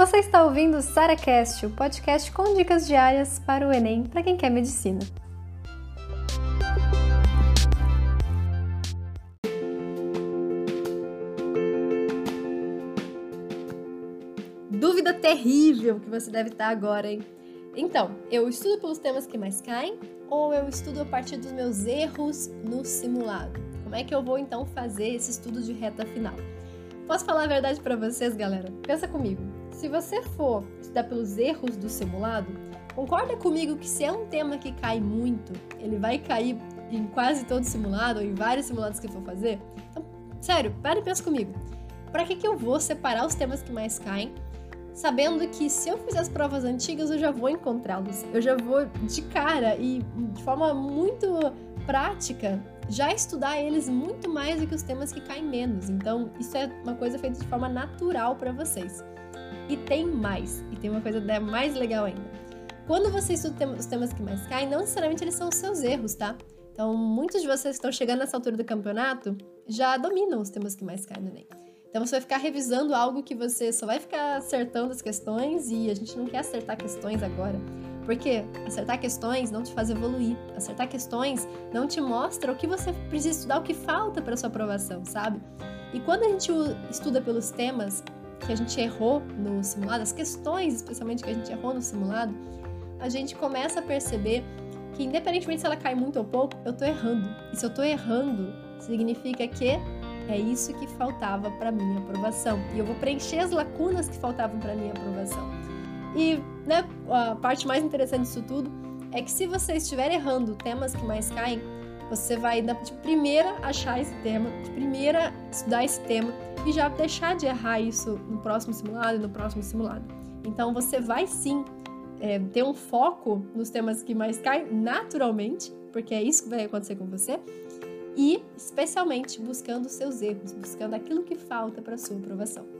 Você está ouvindo o SaraCast, o podcast com dicas diárias para o Enem para quem quer medicina. Dúvida terrível que você deve estar agora, hein? Então, eu estudo pelos temas que mais caem ou eu estudo a partir dos meus erros no simulado? Como é que eu vou então fazer esse estudo de reta final? Posso falar a verdade para vocês, galera? Pensa comigo. Se você for estudar pelos erros do simulado, concorda comigo que se é um tema que cai muito, ele vai cair em quase todo simulado ou em vários simulados que for fazer? Então, sério, para e pensa comigo. Para que, que eu vou separar os temas que mais caem, sabendo que se eu fizer as provas antigas eu já vou encontrá-los, eu já vou de cara e de forma muito prática já estudar eles muito mais do que os temas que caem menos. Então, isso é uma coisa feita de forma natural para vocês. E tem mais, e tem uma coisa mais legal ainda. Quando você estuda os temas que mais caem, não necessariamente eles são os seus erros, tá? Então, muitos de vocês que estão chegando nessa altura do campeonato já dominam os temas que mais caem no Enem. Então, você vai ficar revisando algo que você só vai ficar acertando as questões e a gente não quer acertar questões agora. Porque acertar questões não te faz evoluir. Acertar questões não te mostra o que você precisa estudar, o que falta para sua aprovação, sabe? E quando a gente estuda pelos temas que a gente errou no simulado, as questões especialmente que a gente errou no simulado, a gente começa a perceber que independentemente se ela cai muito ou pouco, eu tô errando. E se eu tô errando, significa que é isso que faltava para minha aprovação. E eu vou preencher as lacunas que faltavam para minha aprovação. E né, a parte mais interessante disso tudo é que se você estiver errando temas que mais caem, você vai de primeira achar esse tema, de primeira estudar esse tema e já deixar de errar isso no próximo simulado e no próximo simulado. Então você vai sim é, ter um foco nos temas que mais caem naturalmente, porque é isso que vai acontecer com você, e especialmente buscando os seus erros, buscando aquilo que falta para sua aprovação.